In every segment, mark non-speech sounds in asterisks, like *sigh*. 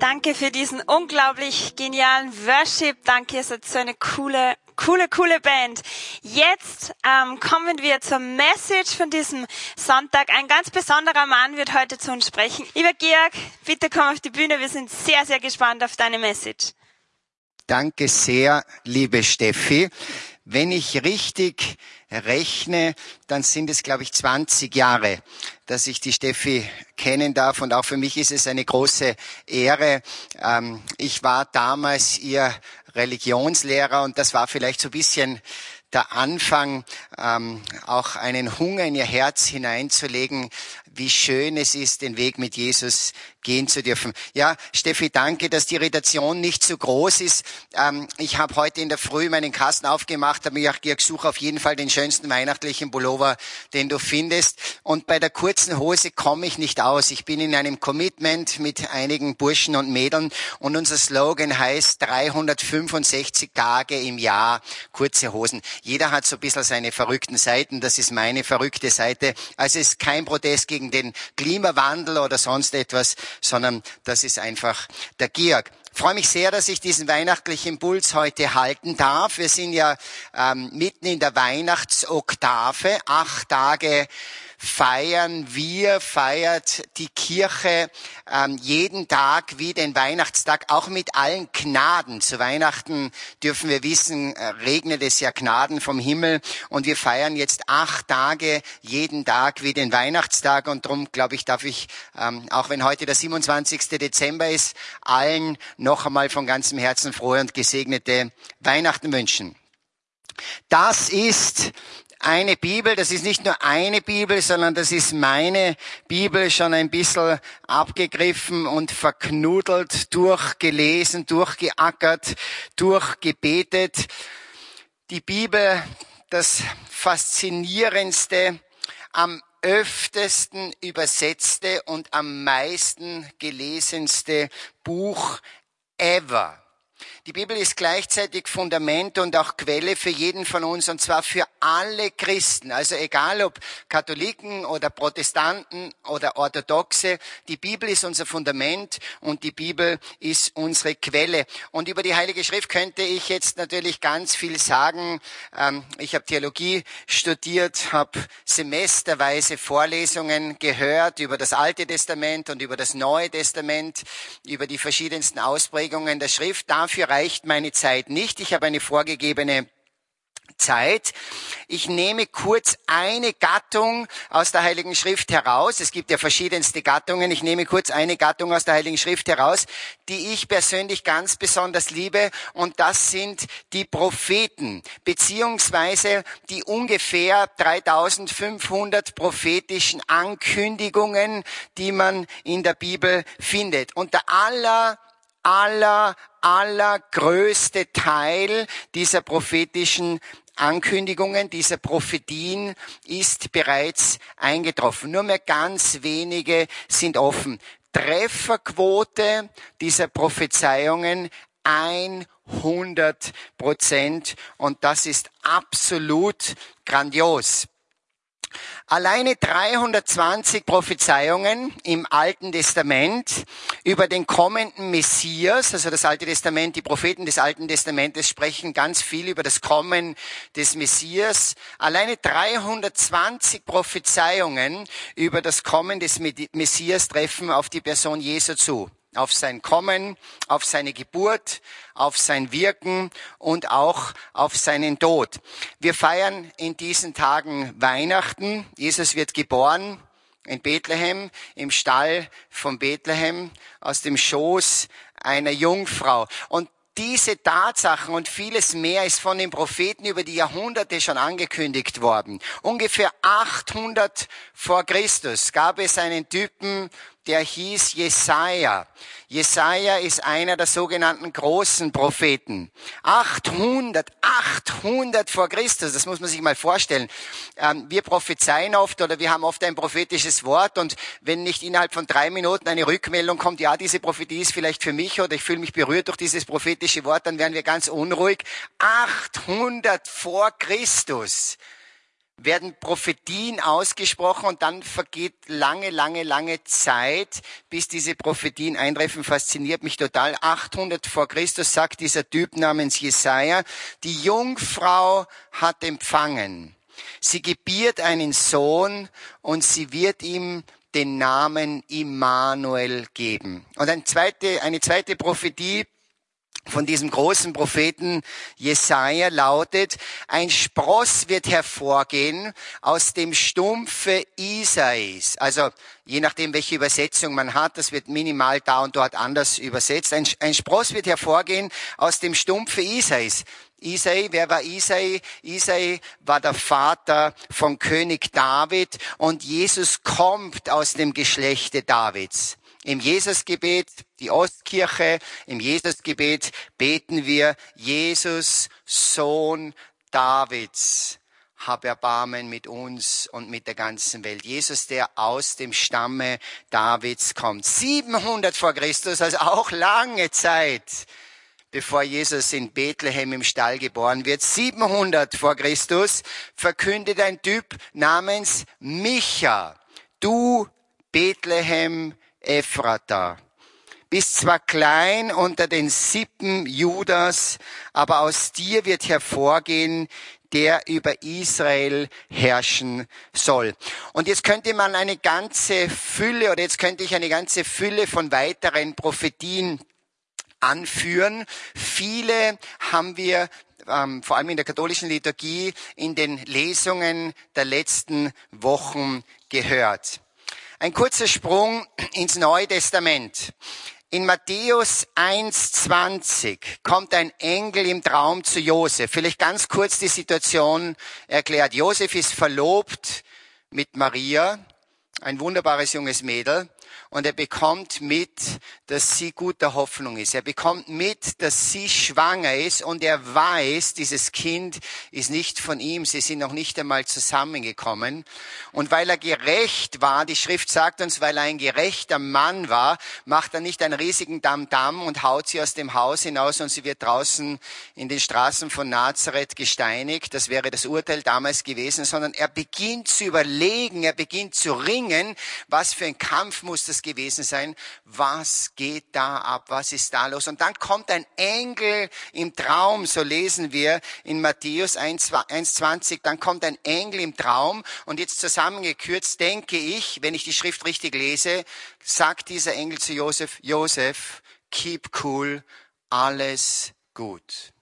Danke für diesen unglaublich genialen Worship. Danke, ihr seid so eine coole, coole, coole Band. Jetzt ähm, kommen wir zur Message von diesem Sonntag. Ein ganz besonderer Mann wird heute zu uns sprechen. Lieber Georg, bitte komm auf die Bühne. Wir sind sehr, sehr gespannt auf deine Message. Danke sehr, liebe Steffi. Wenn ich richtig rechne, dann sind es, glaube ich, 20 Jahre, dass ich die Steffi kennen darf. Und auch für mich ist es eine große Ehre. Ähm, ich war damals ihr Religionslehrer und das war vielleicht so ein bisschen der Anfang, ähm, auch einen Hunger in ihr Herz hineinzulegen, wie schön es ist, den Weg mit Jesus gehen zu dürfen. Ja, Steffi, danke, dass die Irritation nicht so groß ist. Ähm, ich habe heute in der Früh meinen Kasten aufgemacht, habe mir auch gesucht auf jeden Fall den schönsten weihnachtlichen Pullover, den du findest. Und bei der kurzen Hose komme ich nicht aus. Ich bin in einem Commitment mit einigen Burschen und Mädeln und unser Slogan heißt 365 Tage im Jahr kurze Hosen. Jeder hat so ein bisschen seine verrückten Seiten. Das ist meine verrückte Seite. Also es ist kein Protest gegen den Klimawandel oder sonst etwas, sondern das ist einfach der Georg. Ich freue mich sehr, dass ich diesen weihnachtlichen Impuls heute halten darf. Wir sind ja ähm, mitten in der Weihnachtsoktave, acht Tage feiern wir, feiert die Kirche ähm, jeden Tag wie den Weihnachtstag, auch mit allen Gnaden. Zu Weihnachten dürfen wir wissen, äh, regnet es ja Gnaden vom Himmel und wir feiern jetzt acht Tage jeden Tag wie den Weihnachtstag und darum, glaube ich, darf ich, ähm, auch wenn heute der 27. Dezember ist, allen noch einmal von ganzem Herzen frohe und gesegnete Weihnachten wünschen. Das ist eine Bibel, das ist nicht nur eine Bibel, sondern das ist meine Bibel schon ein bisschen abgegriffen und verknudelt, durchgelesen, durchgeackert, durchgebetet. Die Bibel, das faszinierendste, am öftesten übersetzte und am meisten gelesenste Buch ever. Die Bibel ist gleichzeitig Fundament und auch Quelle für jeden von uns und zwar für alle Christen. Also egal ob Katholiken oder Protestanten oder Orthodoxe, die Bibel ist unser Fundament und die Bibel ist unsere Quelle. Und über die Heilige Schrift könnte ich jetzt natürlich ganz viel sagen. Ähm, ich habe Theologie studiert, habe semesterweise Vorlesungen gehört über das Alte Testament und über das Neue Testament, über die verschiedensten Ausprägungen der Schrift. Dafür reicht meine Zeit nicht. Ich habe eine vorgegebene Zeit. Ich nehme kurz eine Gattung aus der Heiligen Schrift heraus. Es gibt ja verschiedenste Gattungen. Ich nehme kurz eine Gattung aus der Heiligen Schrift heraus, die ich persönlich ganz besonders liebe. Und das sind die Propheten, beziehungsweise die ungefähr 3500 prophetischen Ankündigungen, die man in der Bibel findet. Und der aller aller, allergrößte Teil dieser prophetischen Ankündigungen, dieser Prophetien ist bereits eingetroffen. Nur mehr ganz wenige sind offen. Trefferquote dieser Prophezeiungen 100 Prozent und das ist absolut grandios. Alleine 320 Prophezeiungen im Alten Testament über den kommenden Messias, also das Alte Testament, die Propheten des Alten Testamentes sprechen ganz viel über das Kommen des Messias. Alleine 320 Prophezeiungen über das Kommen des Messias treffen auf die Person Jesu zu auf sein Kommen, auf seine Geburt, auf sein Wirken und auch auf seinen Tod. Wir feiern in diesen Tagen Weihnachten. Jesus wird geboren in Bethlehem, im Stall von Bethlehem, aus dem Schoß einer Jungfrau. Und diese Tatsachen und vieles mehr ist von den Propheten über die Jahrhunderte schon angekündigt worden. Ungefähr 800 vor Christus gab es einen Typen, der hieß Jesaja. Jesaja ist einer der sogenannten großen Propheten. 800, 800 vor Christus, das muss man sich mal vorstellen. Ähm, wir prophezeien oft oder wir haben oft ein prophetisches Wort und wenn nicht innerhalb von drei Minuten eine Rückmeldung kommt, ja, diese Prophetie ist vielleicht für mich oder ich fühle mich berührt durch dieses prophetische Wort, dann werden wir ganz unruhig. 800 vor Christus werden Prophetien ausgesprochen und dann vergeht lange, lange, lange Zeit, bis diese Prophetien eintreffen. Fasziniert mich total. 800 vor Christus sagt dieser Typ namens Jesaja, die Jungfrau hat empfangen. Sie gebiert einen Sohn und sie wird ihm den Namen Immanuel geben. Und eine zweite, eine zweite Prophetie von diesem großen Propheten Jesaja lautet, ein Spross wird hervorgehen aus dem Stumpfe Isais. Also, je nachdem, welche Übersetzung man hat, das wird minimal da und dort anders übersetzt. Ein, ein Spross wird hervorgehen aus dem Stumpfe Isais. Isai, wer war Isai? Isai war der Vater von König David und Jesus kommt aus dem Geschlechte Davids. Im Jesusgebet, die Ostkirche, im Jesusgebet beten wir, Jesus, Sohn Davids, hab Erbarmen mit uns und mit der ganzen Welt. Jesus, der aus dem Stamme Davids kommt. 700 vor Christus, also auch lange Zeit, bevor Jesus in Bethlehem im Stall geboren wird. 700 vor Christus verkündet ein Typ namens Micha. Du Bethlehem Ephrata. Bist zwar klein unter den Sippen Judas, aber aus dir wird hervorgehen, der über Israel herrschen soll. Und jetzt könnte man eine ganze Fülle oder jetzt könnte ich eine ganze Fülle von weiteren Prophetien anführen. Viele haben wir ähm, vor allem in der katholischen Liturgie in den Lesungen der letzten Wochen gehört. Ein kurzer Sprung ins Neue Testament. In Matthäus 1,20 kommt ein Engel im Traum zu Josef. Vielleicht ganz kurz die Situation erklärt. Josef ist verlobt mit Maria, ein wunderbares junges Mädel und er bekommt mit, dass sie guter Hoffnung ist. Er bekommt mit, dass sie schwanger ist und er weiß, dieses Kind ist nicht von ihm. Sie sind noch nicht einmal zusammengekommen. Und weil er gerecht war, die Schrift sagt uns, weil er ein gerechter Mann war, macht er nicht einen riesigen Damm-Damm und haut sie aus dem Haus hinaus und sie wird draußen in den Straßen von Nazareth gesteinigt. Das wäre das Urteil damals gewesen, sondern er beginnt zu überlegen, er beginnt zu ringen, was für ein Kampf muss das gewesen sein. Was geht da ab? Was ist da los? Und dann kommt ein Engel im Traum, so lesen wir in Matthäus 1,20, dann kommt ein Engel im Traum und jetzt zusammengekürzt denke ich, wenn ich die Schrift richtig lese, sagt dieser Engel zu Josef, Josef, keep cool, alles gut.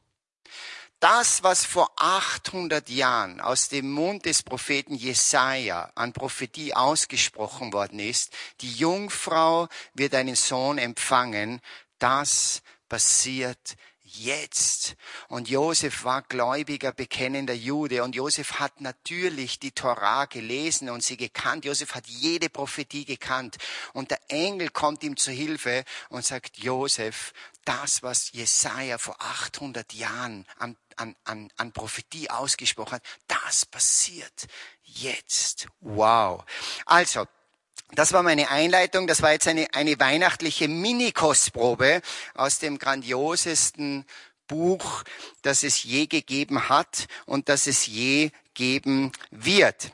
Das, was vor 800 Jahren aus dem Mund des Propheten Jesaja an Prophetie ausgesprochen worden ist, die Jungfrau wird einen Sohn empfangen, das passiert jetzt. Und Josef war gläubiger, bekennender Jude und Josef hat natürlich die Torah gelesen und sie gekannt. Josef hat jede Prophetie gekannt und der Engel kommt ihm zu Hilfe und sagt, Josef, das, was Jesaja vor 800 Jahren an an, an, an Prophetie ausgesprochen hat, das passiert jetzt. Wow. Also, das war meine Einleitung. Das war jetzt eine, eine weihnachtliche Mini-Kostprobe aus dem grandiosesten Buch, das es je gegeben hat und das es je geben wird.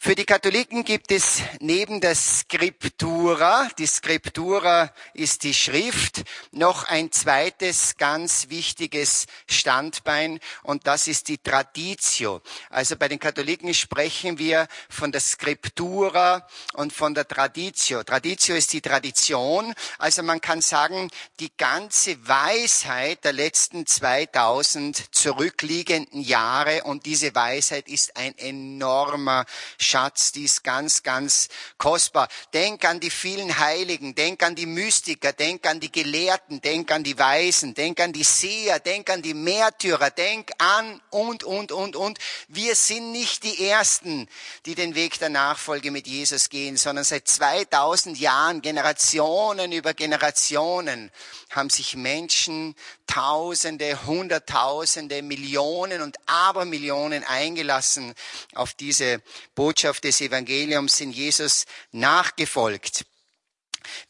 Für die Katholiken gibt es neben der Scriptura, die Scriptura ist die Schrift, noch ein zweites ganz wichtiges Standbein und das ist die Traditio. Also bei den Katholiken sprechen wir von der Scriptura und von der Traditio. Traditio ist die Tradition, also man kann sagen, die ganze Weisheit der letzten 2000 zurückliegenden Jahre und diese Weisheit ist ein enormer Schatz, die ist ganz, ganz kostbar. Denk an die vielen Heiligen, denk an die Mystiker, denk an die Gelehrten, denk an die Weisen, denk an die Seher, denk an die Märtyrer, denk an und, und, und, und. Wir sind nicht die Ersten, die den Weg der Nachfolge mit Jesus gehen, sondern seit 2000 Jahren, Generationen über Generationen, haben sich Menschen, Tausende, Hunderttausende, Millionen und Abermillionen eingelassen auf diese Botschaft des Evangeliums, in Jesus nachgefolgt.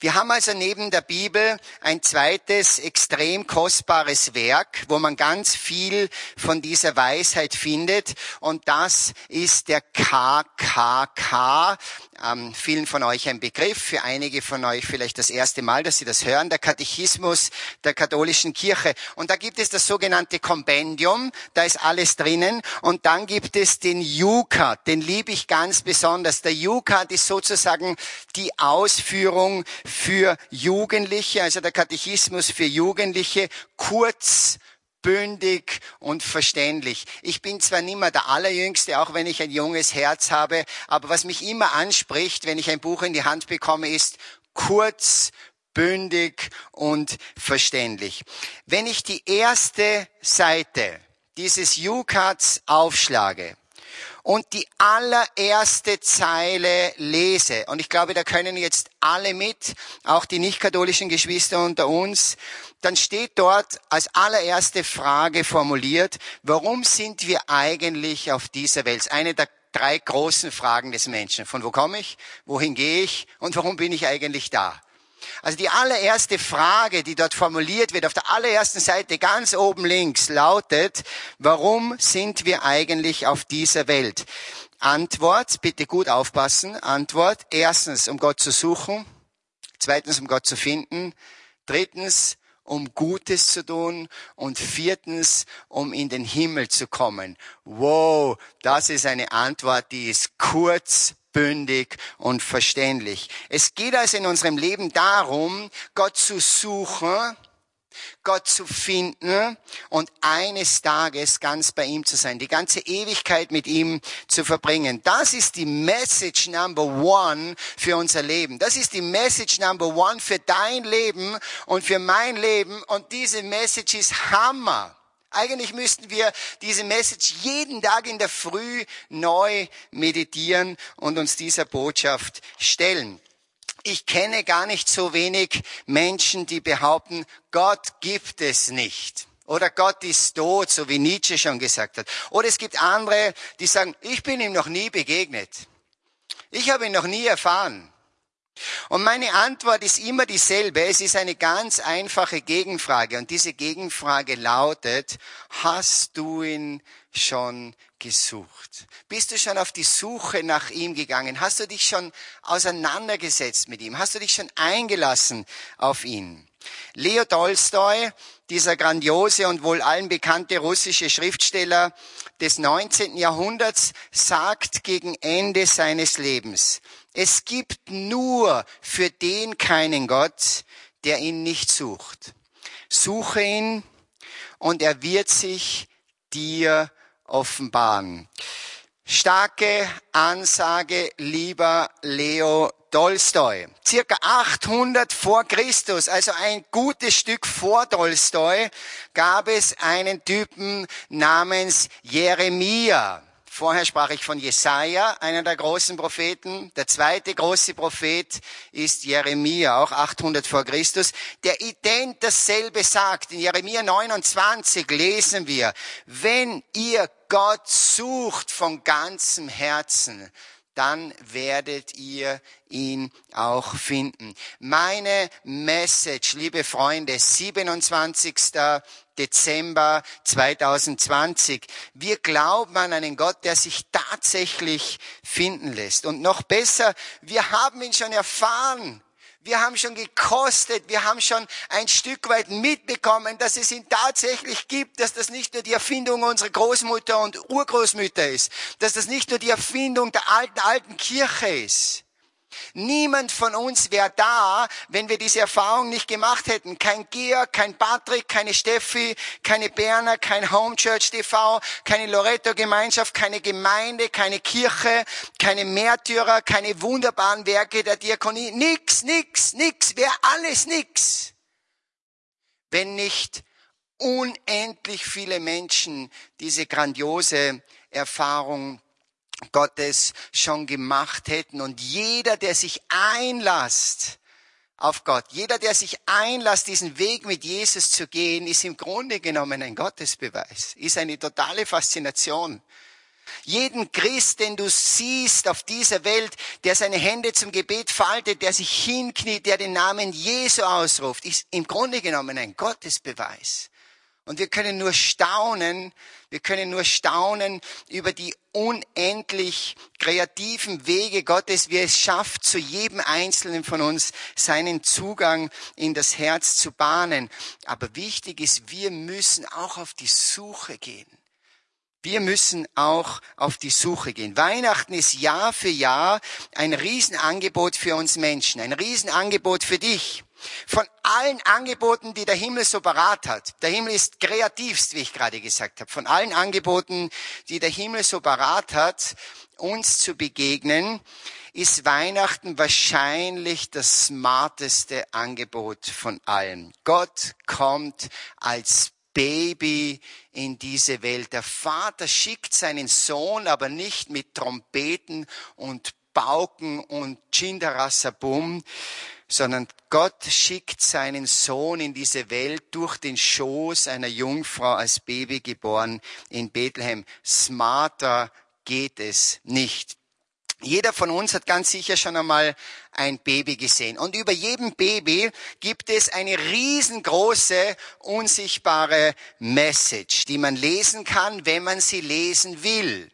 Wir haben also neben der Bibel ein zweites extrem kostbares Werk, wo man ganz viel von dieser Weisheit findet. Und das ist der KKK. Ähm, vielen von euch ein Begriff, für einige von euch vielleicht das erste Mal, dass Sie das hören, der Katechismus der katholischen Kirche. Und da gibt es das sogenannte Kompendium, da ist alles drinnen. Und dann gibt es den Jukat, den liebe ich ganz besonders. Der Jukat ist sozusagen die Ausführung für Jugendliche, also der Katechismus für Jugendliche, kurz, bündig und verständlich. Ich bin zwar nicht mehr der Allerjüngste, auch wenn ich ein junges Herz habe, aber was mich immer anspricht, wenn ich ein Buch in die Hand bekomme, ist kurz, bündig und verständlich. Wenn ich die erste Seite dieses Jukats aufschlage, und die allererste Zeile lese, und ich glaube, da können jetzt alle mit, auch die nicht-katholischen Geschwister unter uns, dann steht dort als allererste Frage formuliert, warum sind wir eigentlich auf dieser Welt? Eine der drei großen Fragen des Menschen. Von wo komme ich? Wohin gehe ich? Und warum bin ich eigentlich da? Also die allererste Frage, die dort formuliert wird, auf der allerersten Seite ganz oben links, lautet, warum sind wir eigentlich auf dieser Welt? Antwort, bitte gut aufpassen, Antwort, erstens, um Gott zu suchen, zweitens, um Gott zu finden, drittens, um Gutes zu tun und viertens, um in den Himmel zu kommen. Wow, das ist eine Antwort, die ist kurz, bündig und verständlich. Es geht also in unserem Leben darum, Gott zu suchen, Gott zu finden und eines Tages ganz bei ihm zu sein, die ganze Ewigkeit mit ihm zu verbringen. Das ist die Message Number One für unser Leben. Das ist die Message Number One für dein Leben und für mein Leben und diese Message ist Hammer. Eigentlich müssten wir diese Message jeden Tag in der Früh neu meditieren und uns dieser Botschaft stellen. Ich kenne gar nicht so wenig Menschen, die behaupten, Gott gibt es nicht. Oder Gott ist tot, so wie Nietzsche schon gesagt hat. Oder es gibt andere, die sagen, ich bin ihm noch nie begegnet. Ich habe ihn noch nie erfahren. Und meine Antwort ist immer dieselbe. Es ist eine ganz einfache Gegenfrage. Und diese Gegenfrage lautet, hast du ihn schon gesucht? Bist du schon auf die Suche nach ihm gegangen? Hast du dich schon auseinandergesetzt mit ihm? Hast du dich schon eingelassen auf ihn? Leo Tolstoi, dieser grandiose und wohl allen bekannte russische Schriftsteller des 19. Jahrhunderts, sagt gegen Ende seines Lebens, es gibt nur für den keinen Gott, der ihn nicht sucht. Suche ihn und er wird sich dir offenbaren. Starke Ansage, lieber Leo Tolstoi. Circa 800 vor Christus, also ein gutes Stück vor Tolstoi, gab es einen Typen namens Jeremia. Vorher sprach ich von Jesaja, einer der großen Propheten. Der zweite große Prophet ist Jeremia, auch 800 vor Christus, der ident dasselbe sagt. In Jeremia 29 lesen wir, wenn ihr Gott sucht von ganzem Herzen, dann werdet ihr ihn auch finden. Meine Message, liebe Freunde, 27. Dezember 2020. Wir glauben an einen Gott, der sich tatsächlich finden lässt. Und noch besser, wir haben ihn schon erfahren. Wir haben schon gekostet, wir haben schon ein Stück weit mitbekommen, dass es ihn tatsächlich gibt, dass das nicht nur die Erfindung unserer Großmutter und Urgroßmütter ist, dass das nicht nur die Erfindung der alten, alten Kirche ist. Niemand von uns wäre da, wenn wir diese Erfahrung nicht gemacht hätten. Kein Georg, kein Patrick, keine Steffi, keine Berner, kein Home Church TV, keine Loretto Gemeinschaft, keine Gemeinde, keine Kirche, keine Märtyrer, keine wunderbaren Werke der Diakonie. Nix, nix, nix, wäre alles nix. Wenn nicht unendlich viele Menschen diese grandiose Erfahrung Gottes schon gemacht hätten. Und jeder, der sich einlasst auf Gott, jeder, der sich einlasst, diesen Weg mit Jesus zu gehen, ist im Grunde genommen ein Gottesbeweis, ist eine totale Faszination. Jeden Christ, den du siehst auf dieser Welt, der seine Hände zum Gebet faltet, der sich hinkniet, der den Namen Jesu ausruft, ist im Grunde genommen ein Gottesbeweis. Und wir können nur staunen, wir können nur staunen über die unendlich kreativen Wege Gottes, wie es schafft, zu jedem Einzelnen von uns seinen Zugang in das Herz zu bahnen. Aber wichtig ist, wir müssen auch auf die Suche gehen. Wir müssen auch auf die Suche gehen. Weihnachten ist Jahr für Jahr ein Riesenangebot für uns Menschen, ein Riesenangebot für dich. Von allen Angeboten, die der Himmel so parat hat. Der Himmel ist kreativst, wie ich gerade gesagt habe. Von allen Angeboten, die der Himmel so parat hat, uns zu begegnen, ist Weihnachten wahrscheinlich das smarteste Angebot von allen. Gott kommt als Baby in diese Welt. Der Vater schickt seinen Sohn aber nicht mit Trompeten und Pauken und Chindarasabum, sondern Gott schickt seinen Sohn in diese Welt durch den Schoß einer Jungfrau als Baby geboren in Bethlehem. Smarter geht es nicht. Jeder von uns hat ganz sicher schon einmal ein Baby gesehen. Und über jedem Baby gibt es eine riesengroße, unsichtbare Message, die man lesen kann, wenn man sie lesen will.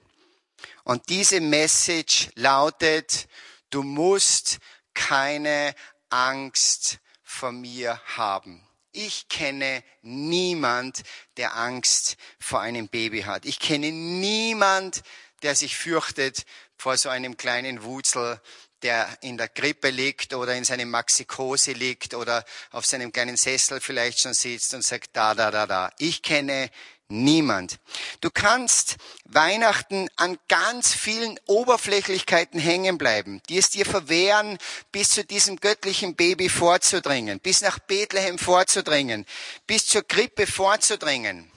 Und diese Message lautet, du musst keine Angst vor mir haben. Ich kenne niemand, der Angst vor einem Baby hat. Ich kenne niemand, der sich fürchtet vor so einem kleinen Wutzel, der in der Grippe liegt oder in seinem Maxikose liegt oder auf seinem kleinen Sessel vielleicht schon sitzt und sagt, da, da, da, da. Ich kenne niemand. Du kannst Weihnachten an ganz vielen Oberflächlichkeiten hängen bleiben, die es dir verwehren, bis zu diesem göttlichen Baby vorzudringen, bis nach Bethlehem vorzudringen, bis zur Krippe vorzudringen.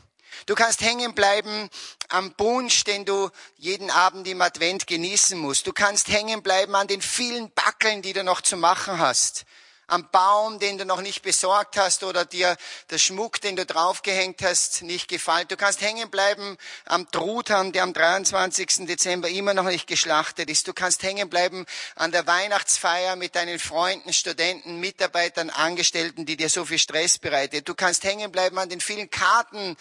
Du kannst hängen bleiben am Punsch, den du jeden Abend im Advent genießen musst. Du kannst hängen bleiben an den vielen Backeln, die du noch zu machen hast am Baum, den du noch nicht besorgt hast oder dir der Schmuck, den du draufgehängt hast, nicht gefällt. Du kannst hängen bleiben am Truthahn, der am 23. Dezember immer noch nicht geschlachtet ist. Du kannst hängen bleiben an der Weihnachtsfeier mit deinen Freunden, Studenten, Mitarbeitern, Angestellten, die dir so viel Stress bereitet. Du kannst hängen bleiben an den vielen Karten,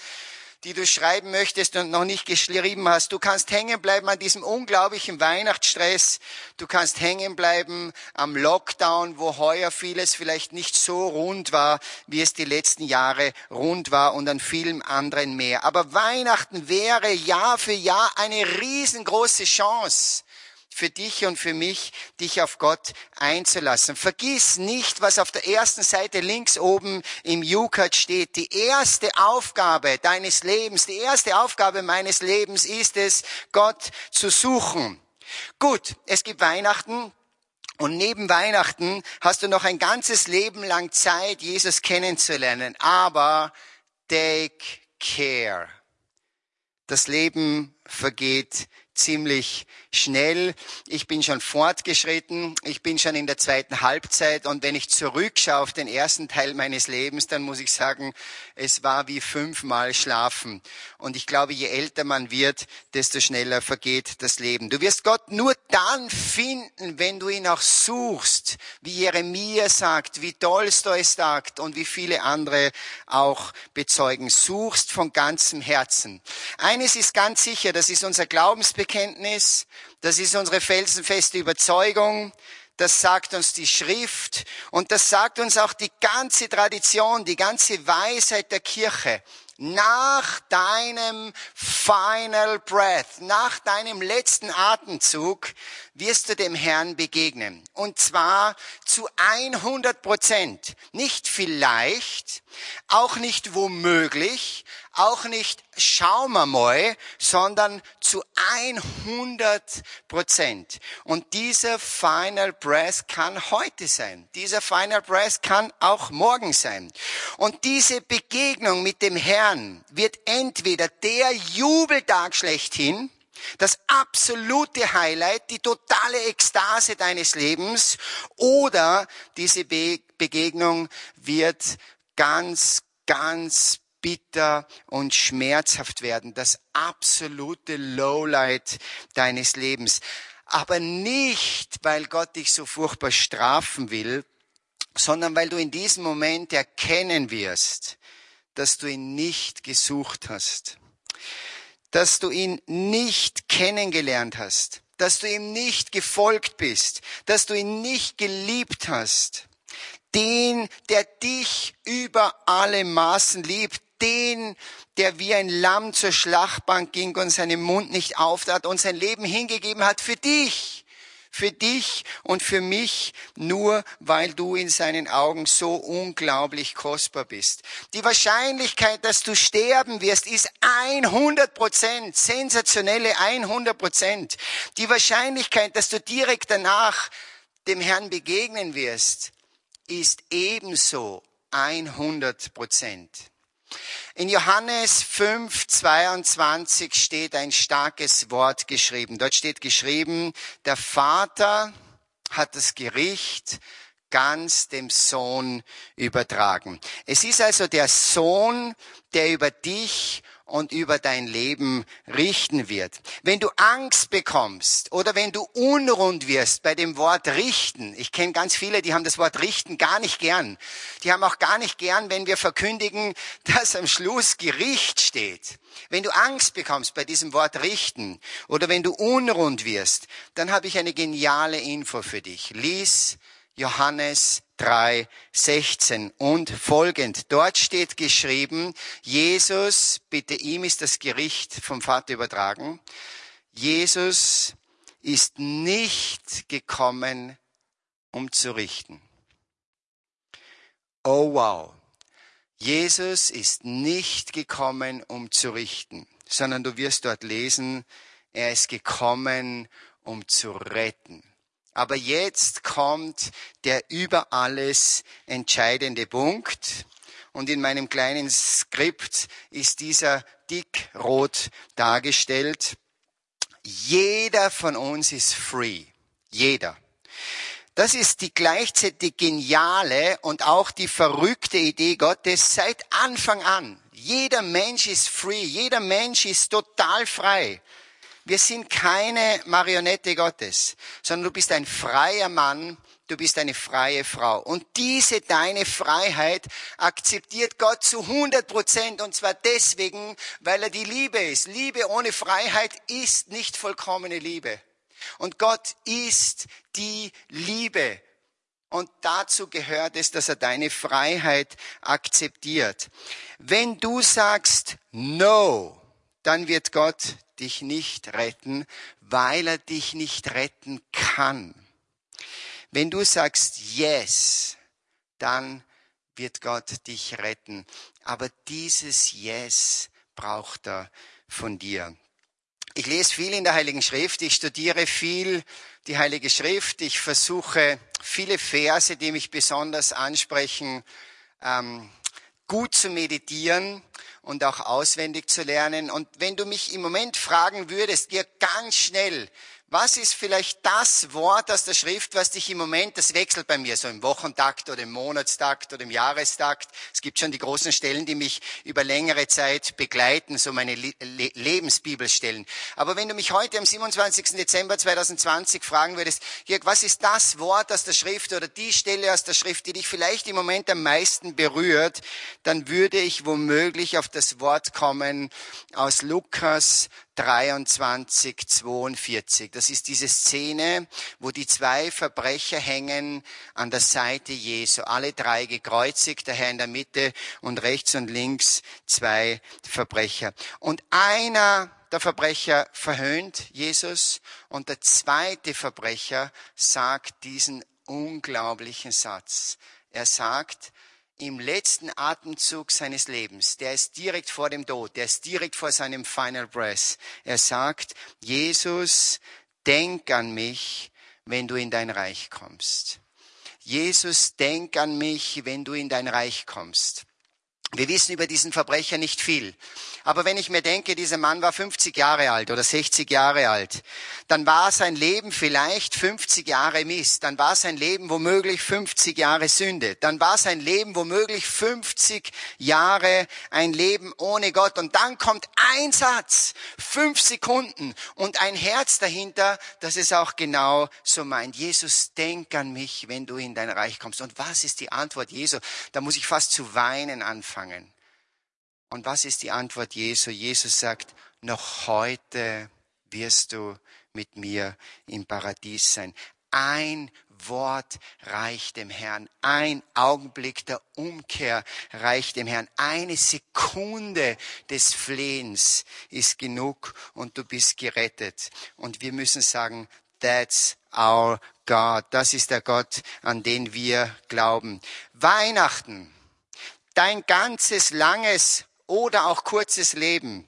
die du schreiben möchtest und noch nicht geschrieben hast. Du kannst hängen bleiben an diesem unglaublichen Weihnachtsstress. Du kannst hängen bleiben am Lockdown, wo heuer vieles vielleicht nicht so rund war, wie es die letzten Jahre rund war und an vielen anderen mehr. Aber Weihnachten wäre Jahr für Jahr eine riesengroße Chance für dich und für mich, dich auf Gott einzulassen. Vergiss nicht, was auf der ersten Seite links oben im UCAT steht. Die erste Aufgabe deines Lebens, die erste Aufgabe meines Lebens ist es, Gott zu suchen. Gut, es gibt Weihnachten, und neben Weihnachten hast du noch ein ganzes Leben lang Zeit, Jesus kennenzulernen. Aber take care. Das Leben vergeht ziemlich schnell. Ich bin schon fortgeschritten. Ich bin schon in der zweiten Halbzeit. Und wenn ich zurückschaue auf den ersten Teil meines Lebens, dann muss ich sagen, es war wie fünfmal schlafen. Und ich glaube, je älter man wird, desto schneller vergeht das Leben. Du wirst Gott nur dann finden, wenn du ihn auch suchst, wie Jeremia sagt, wie Tolstoi sagt und wie viele andere auch bezeugen. Suchst von ganzem Herzen. Eines ist ganz sicher, das ist unser Glaubensbekenntnis, das ist unsere felsenfeste Überzeugung, das sagt uns die Schrift und das sagt uns auch die ganze Tradition, die ganze Weisheit der Kirche. Nach deinem final breath, nach deinem letzten Atemzug wirst du dem Herrn begegnen. Und zwar zu 100 Prozent. Nicht vielleicht, auch nicht womöglich, auch nicht mal, sondern zu 100 Prozent. Und dieser Final Breath kann heute sein. Dieser Final Breath kann auch morgen sein. Und diese Begegnung mit dem Herrn wird entweder der Jubeltag schlechthin, das absolute Highlight, die totale Ekstase deines Lebens oder diese Be Begegnung wird ganz, ganz bitter und schmerzhaft werden, das absolute Lowlight deines Lebens. Aber nicht, weil Gott dich so furchtbar strafen will, sondern weil du in diesem Moment erkennen wirst, dass du ihn nicht gesucht hast, dass du ihn nicht kennengelernt hast, dass du ihm nicht gefolgt bist, dass du ihn nicht geliebt hast. Den, der dich über alle Maßen liebt, den, der wie ein Lamm zur Schlachtbank ging und seinen Mund nicht auftat und sein Leben hingegeben hat für dich für dich und für mich, nur weil du in seinen Augen so unglaublich kostbar bist. Die Wahrscheinlichkeit, dass du sterben wirst, ist 100 Prozent, sensationelle 100 Prozent. Die Wahrscheinlichkeit, dass du direkt danach dem Herrn begegnen wirst, ist ebenso 100 Prozent. In Johannes 5, 22 steht ein starkes Wort geschrieben. Dort steht geschrieben, der Vater hat das Gericht ganz dem Sohn übertragen. Es ist also der Sohn, der über dich und über dein Leben richten wird. Wenn du Angst bekommst oder wenn du unrund wirst bei dem Wort richten, ich kenne ganz viele, die haben das Wort richten gar nicht gern. Die haben auch gar nicht gern, wenn wir verkündigen, *laughs* dass am Schluss Gericht steht. Wenn du Angst bekommst bei diesem Wort richten oder wenn du unrund wirst, dann habe ich eine geniale Info für dich. Lies Johannes 3, 16 und folgend. Dort steht geschrieben, Jesus, bitte ihm ist das Gericht vom Vater übertragen, Jesus ist nicht gekommen, um zu richten. Oh wow. Jesus ist nicht gekommen, um zu richten, sondern du wirst dort lesen, er ist gekommen, um zu retten. Aber jetzt kommt der über alles entscheidende Punkt. Und in meinem kleinen Skript ist dieser dickrot dargestellt. Jeder von uns ist free. Jeder. Das ist die gleichzeitig geniale und auch die verrückte Idee Gottes seit Anfang an. Jeder Mensch ist free. Jeder Mensch ist total frei. Wir sind keine Marionette Gottes, sondern du bist ein freier Mann, du bist eine freie Frau. Und diese deine Freiheit akzeptiert Gott zu 100 Prozent und zwar deswegen, weil er die Liebe ist. Liebe ohne Freiheit ist nicht vollkommene Liebe. Und Gott ist die Liebe. Und dazu gehört es, dass er deine Freiheit akzeptiert. Wenn du sagst No, dann wird Gott dich nicht retten, weil er dich nicht retten kann. Wenn du sagst Yes, dann wird Gott dich retten. Aber dieses Yes braucht er von dir. Ich lese viel in der Heiligen Schrift, ich studiere viel die Heilige Schrift, ich versuche viele Verse, die mich besonders ansprechen, ähm, gut zu meditieren und auch auswendig zu lernen. Und wenn du mich im Moment fragen würdest, dir ganz schnell, was ist vielleicht das Wort aus der Schrift, was dich im Moment, das wechselt bei mir so im Wochentakt oder im Monatstakt oder im Jahrestakt. Es gibt schon die großen Stellen, die mich über längere Zeit begleiten, so meine Le Lebensbibelstellen. Aber wenn du mich heute am 27. Dezember 2020 fragen würdest, Jörg, was ist das Wort aus der Schrift oder die Stelle aus der Schrift, die dich vielleicht im Moment am meisten berührt, dann würde ich womöglich auf das Wort kommen aus Lukas 23, 42. Das ist diese Szene, wo die zwei Verbrecher hängen an der Seite Jesu. Alle drei gekreuzigt, der Herr in der Mitte und rechts und links zwei Verbrecher. Und einer der Verbrecher verhöhnt Jesus und der zweite Verbrecher sagt diesen unglaublichen Satz. Er sagt, im letzten Atemzug seines Lebens, der ist direkt vor dem Tod, der ist direkt vor seinem Final Breath. Er sagt, Jesus, denk an mich, wenn du in dein Reich kommst. Jesus, denk an mich, wenn du in dein Reich kommst. Wir wissen über diesen Verbrecher nicht viel. Aber wenn ich mir denke, dieser Mann war 50 Jahre alt oder 60 Jahre alt, dann war sein Leben vielleicht 50 Jahre Mist, dann war sein Leben womöglich 50 Jahre Sünde, dann war sein Leben womöglich 50 Jahre ein Leben ohne Gott. Und dann kommt ein Satz, fünf Sekunden und ein Herz dahinter, das es auch genau so meint. Jesus, denk an mich, wenn du in dein Reich kommst. Und was ist die Antwort Jesu? Da muss ich fast zu weinen anfangen. Und was ist die Antwort Jesu? Jesus sagt, noch heute wirst du mit mir im Paradies sein. Ein Wort reicht dem Herrn. Ein Augenblick der Umkehr reicht dem Herrn. Eine Sekunde des Flehens ist genug und du bist gerettet. Und wir müssen sagen, that's our God. Das ist der Gott, an den wir glauben. Weihnachten. Dein ganzes langes oder auch kurzes Leben.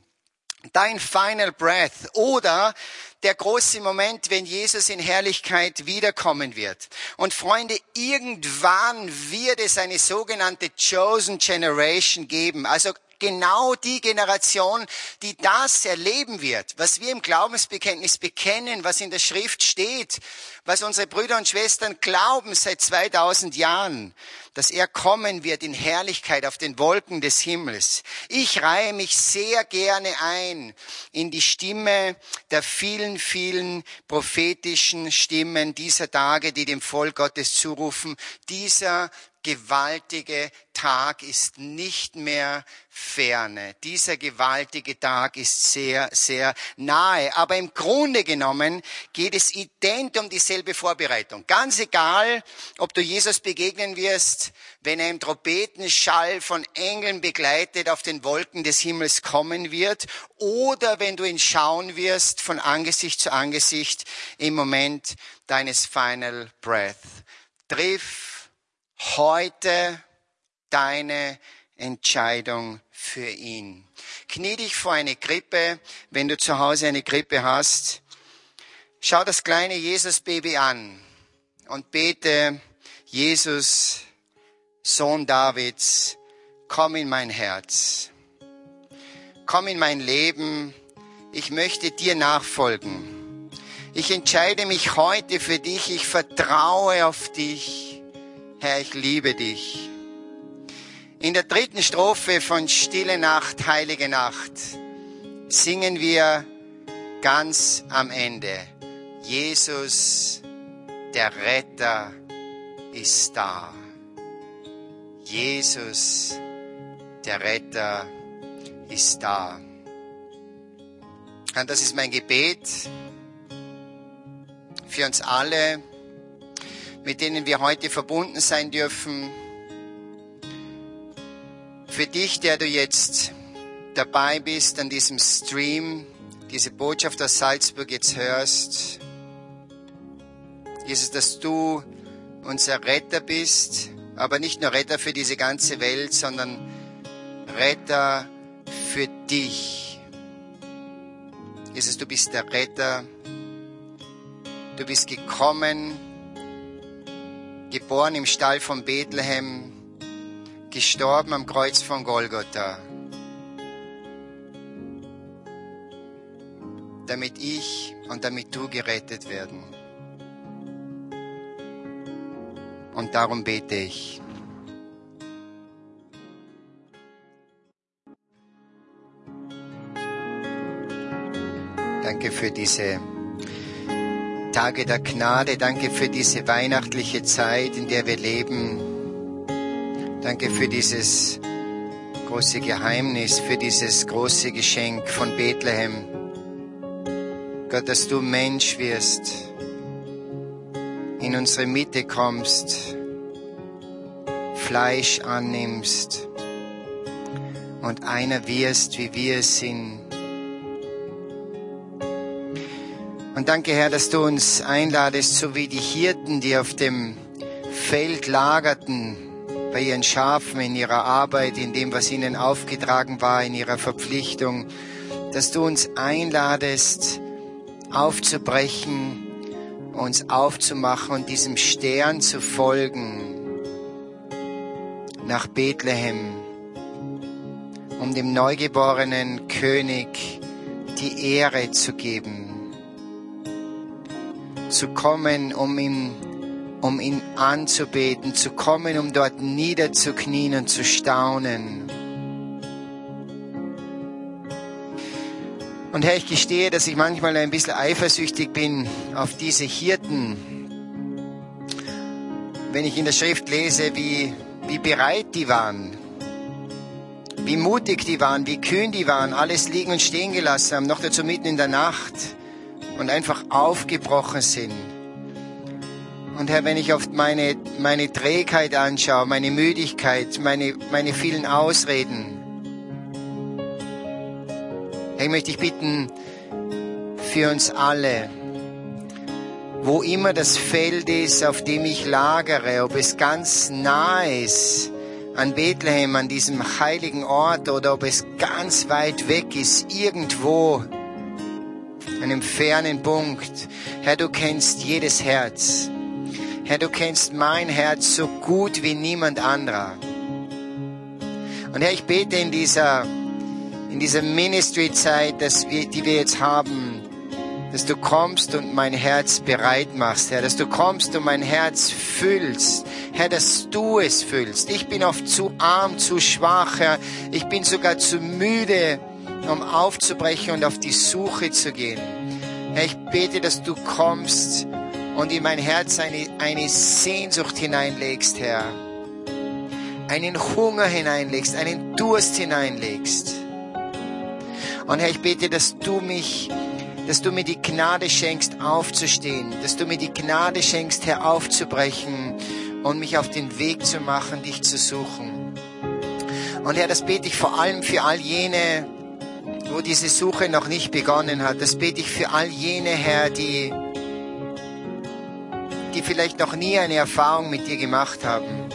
Dein final breath oder der große Moment, wenn Jesus in Herrlichkeit wiederkommen wird. Und Freunde, irgendwann wird es eine sogenannte Chosen Generation geben. Also genau die Generation, die das erleben wird, was wir im Glaubensbekenntnis bekennen, was in der Schrift steht, was unsere Brüder und Schwestern glauben seit 2000 Jahren, dass er kommen wird in Herrlichkeit auf den Wolken des Himmels. Ich reihe mich sehr gerne ein in die Stimme der vielen, vielen prophetischen Stimmen dieser Tage, die dem Volk Gottes zurufen. Dieser gewaltige Tag ist nicht mehr ferne. Dieser gewaltige Tag ist sehr, sehr nahe. Aber im Grunde genommen geht es ident um dieselbe Vorbereitung. Ganz egal, ob du Jesus begegnen wirst, wenn er im Trompetenschall von Engeln begleitet auf den Wolken des Himmels kommen wird, oder wenn du ihn schauen wirst von Angesicht zu Angesicht im Moment deines Final Breath. Triff heute deine Entscheidung für ihn. Knie dich vor eine Krippe, wenn du zu Hause eine Krippe hast. Schau das kleine Jesus-Baby an und bete, Jesus, Sohn Davids, komm in mein Herz. Komm in mein Leben. Ich möchte dir nachfolgen. Ich entscheide mich heute für dich. Ich vertraue auf dich. Herr, ich liebe dich. In der dritten Strophe von Stille Nacht, Heilige Nacht singen wir ganz am Ende, Jesus, der Retter, ist da. Jesus, der Retter, ist da. Und das ist mein Gebet für uns alle, mit denen wir heute verbunden sein dürfen. Für dich, der du jetzt dabei bist an diesem Stream, diese Botschaft aus Salzburg jetzt hörst. Jesus, dass du unser Retter bist, aber nicht nur Retter für diese ganze Welt, sondern Retter für dich. Jesus, du bist der Retter. Du bist gekommen, geboren im Stall von Bethlehem, gestorben am Kreuz von Golgotha, damit ich und damit du gerettet werden. Und darum bete ich. Danke für diese Tage der Gnade. Danke für diese weihnachtliche Zeit, in der wir leben. Danke für dieses große Geheimnis, für dieses große Geschenk von Bethlehem. Gott, dass du Mensch wirst, in unsere Mitte kommst, Fleisch annimmst und einer wirst, wie wir es sind Und danke, Herr, dass du uns einladest, so wie die Hirten, die auf dem Feld lagerten, bei ihren Schafen, in ihrer Arbeit, in dem, was ihnen aufgetragen war, in ihrer Verpflichtung, dass du uns einladest, aufzubrechen, uns aufzumachen und diesem Stern zu folgen nach Bethlehem, um dem neugeborenen König die Ehre zu geben, zu kommen, um ihn, um ihn anzubeten, zu kommen, um dort niederzuknien und zu staunen. Und Herr, ich gestehe, dass ich manchmal ein bisschen eifersüchtig bin auf diese Hirten. Wenn ich in der Schrift lese, wie, wie bereit die waren, wie mutig die waren, wie kühn die waren, alles liegen und stehen gelassen haben, noch dazu mitten in der Nacht und einfach aufgebrochen sind. Und Herr, wenn ich oft meine, meine Trägheit anschaue, meine Müdigkeit, meine, meine vielen Ausreden, Herr, ich möchte dich bitten für uns alle, wo immer das Feld ist, auf dem ich lagere, ob es ganz nah ist an Bethlehem, an diesem heiligen Ort, oder ob es ganz weit weg ist, irgendwo, einem fernen Punkt. Herr, du kennst jedes Herz. Herr, du kennst mein Herz so gut wie niemand anderer. Und Herr, ich bete in dieser in dieser Ministry-Zeit, die wir jetzt haben, dass du kommst und mein Herz bereit machst, Herr, dass du kommst und mein Herz füllst, Herr, dass du es füllst. Ich bin oft zu arm, zu schwach, Herr, ich bin sogar zu müde, um aufzubrechen und auf die Suche zu gehen. Herr, ich bete, dass du kommst und in mein Herz eine, eine Sehnsucht hineinlegst, Herr. Einen Hunger hineinlegst, einen Durst hineinlegst. Und Herr, ich bete, dass du mich, dass du mir die Gnade schenkst, aufzustehen, dass du mir die Gnade schenkst, Herr, aufzubrechen und mich auf den Weg zu machen, dich zu suchen. Und Herr, das bete ich vor allem für all jene, wo diese Suche noch nicht begonnen hat. Das bete ich für all jene, Herr, die, die vielleicht noch nie eine Erfahrung mit dir gemacht haben.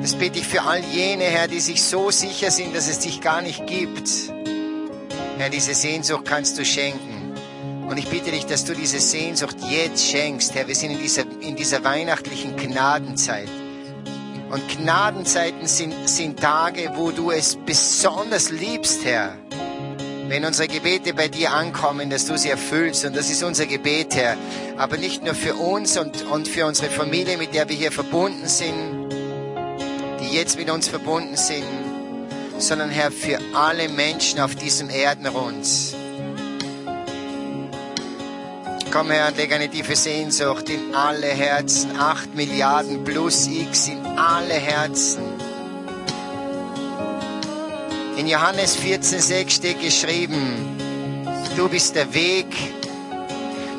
Das bete ich für all jene, Herr, die sich so sicher sind, dass es dich gar nicht gibt. Herr, diese Sehnsucht kannst du schenken. Und ich bitte dich, dass du diese Sehnsucht jetzt schenkst, Herr. Wir sind in dieser, in dieser weihnachtlichen Gnadenzeit. Und Gnadenzeiten sind, sind Tage, wo du es besonders liebst, Herr. Wenn unsere Gebete bei dir ankommen, dass du sie erfüllst. Und das ist unser Gebet, Herr. Aber nicht nur für uns und, und für unsere Familie, mit der wir hier verbunden sind, die jetzt mit uns verbunden sind, sondern Herr, für alle Menschen auf diesem Erdenrund. Komm Herr und leg eine tiefe Sehnsucht in alle Herzen, acht Milliarden plus X in alle Herzen. In Johannes 14,6 steht geschrieben, du bist der Weg,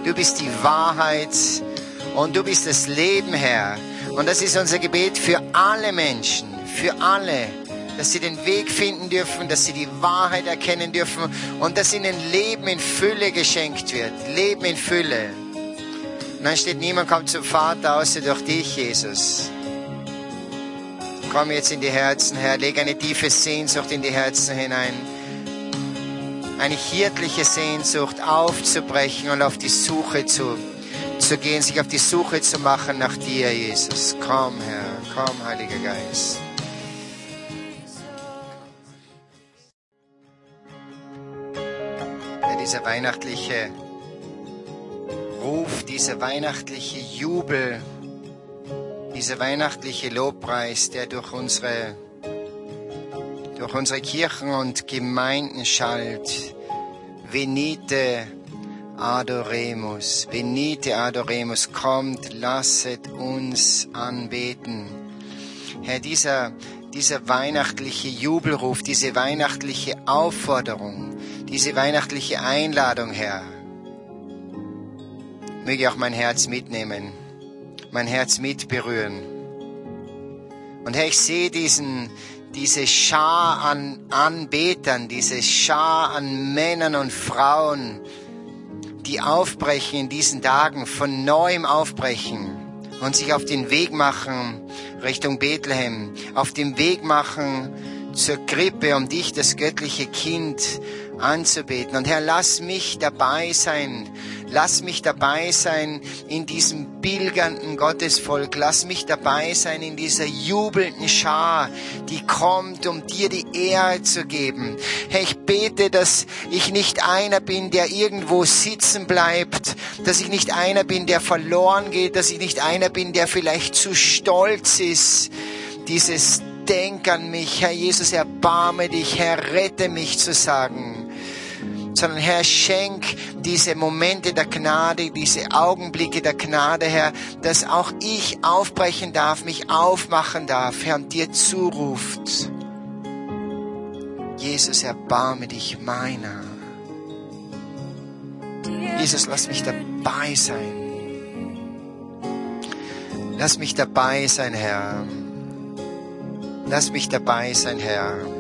du bist die Wahrheit und du bist das Leben, Herr. Und das ist unser Gebet für alle Menschen, für alle dass sie den Weg finden dürfen, dass sie die Wahrheit erkennen dürfen und dass ihnen Leben in Fülle geschenkt wird. Leben in Fülle. Und dann steht, niemand kommt zum Vater außer durch dich, Jesus. Komm jetzt in die Herzen, Herr, leg eine tiefe Sehnsucht in die Herzen hinein. Eine hirtliche Sehnsucht aufzubrechen und auf die Suche zu, zu gehen, sich auf die Suche zu machen nach dir, Jesus. Komm, Herr, komm, Heiliger Geist. dieser weihnachtliche Ruf, dieser weihnachtliche Jubel, dieser weihnachtliche Lobpreis, der durch unsere, durch unsere Kirchen und Gemeinden schallt. Venite adoremus, venite adoremus, kommt, lasset uns anbeten. Herr, dieser, dieser weihnachtliche Jubelruf, diese weihnachtliche Aufforderung, diese weihnachtliche Einladung, Herr, möge auch mein Herz mitnehmen, mein Herz mitberühren. Und Herr, ich sehe diesen, diese Schar an Anbetern, diese Schar an Männern und Frauen, die aufbrechen in diesen Tagen, von neuem aufbrechen und sich auf den Weg machen Richtung Bethlehem, auf den Weg machen zur Krippe, um dich, das göttliche Kind, anzubeten. Und Herr, lass mich dabei sein. Lass mich dabei sein in diesem pilgernden Gottesvolk. Lass mich dabei sein in dieser jubelnden Schar, die kommt, um dir die Ehre zu geben. Herr, ich bete, dass ich nicht einer bin, der irgendwo sitzen bleibt, dass ich nicht einer bin, der verloren geht, dass ich nicht einer bin, der vielleicht zu stolz ist, dieses Denk an mich, Herr Jesus, erbarme dich, Herr, rette mich zu sagen sondern Herr, schenk diese Momente der Gnade, diese Augenblicke der Gnade, Herr, dass auch ich aufbrechen darf, mich aufmachen darf, Herr, und dir zuruft. Jesus, erbarme dich meiner. Jesus, lass mich dabei sein. Lass mich dabei sein, Herr. Lass mich dabei sein, Herr.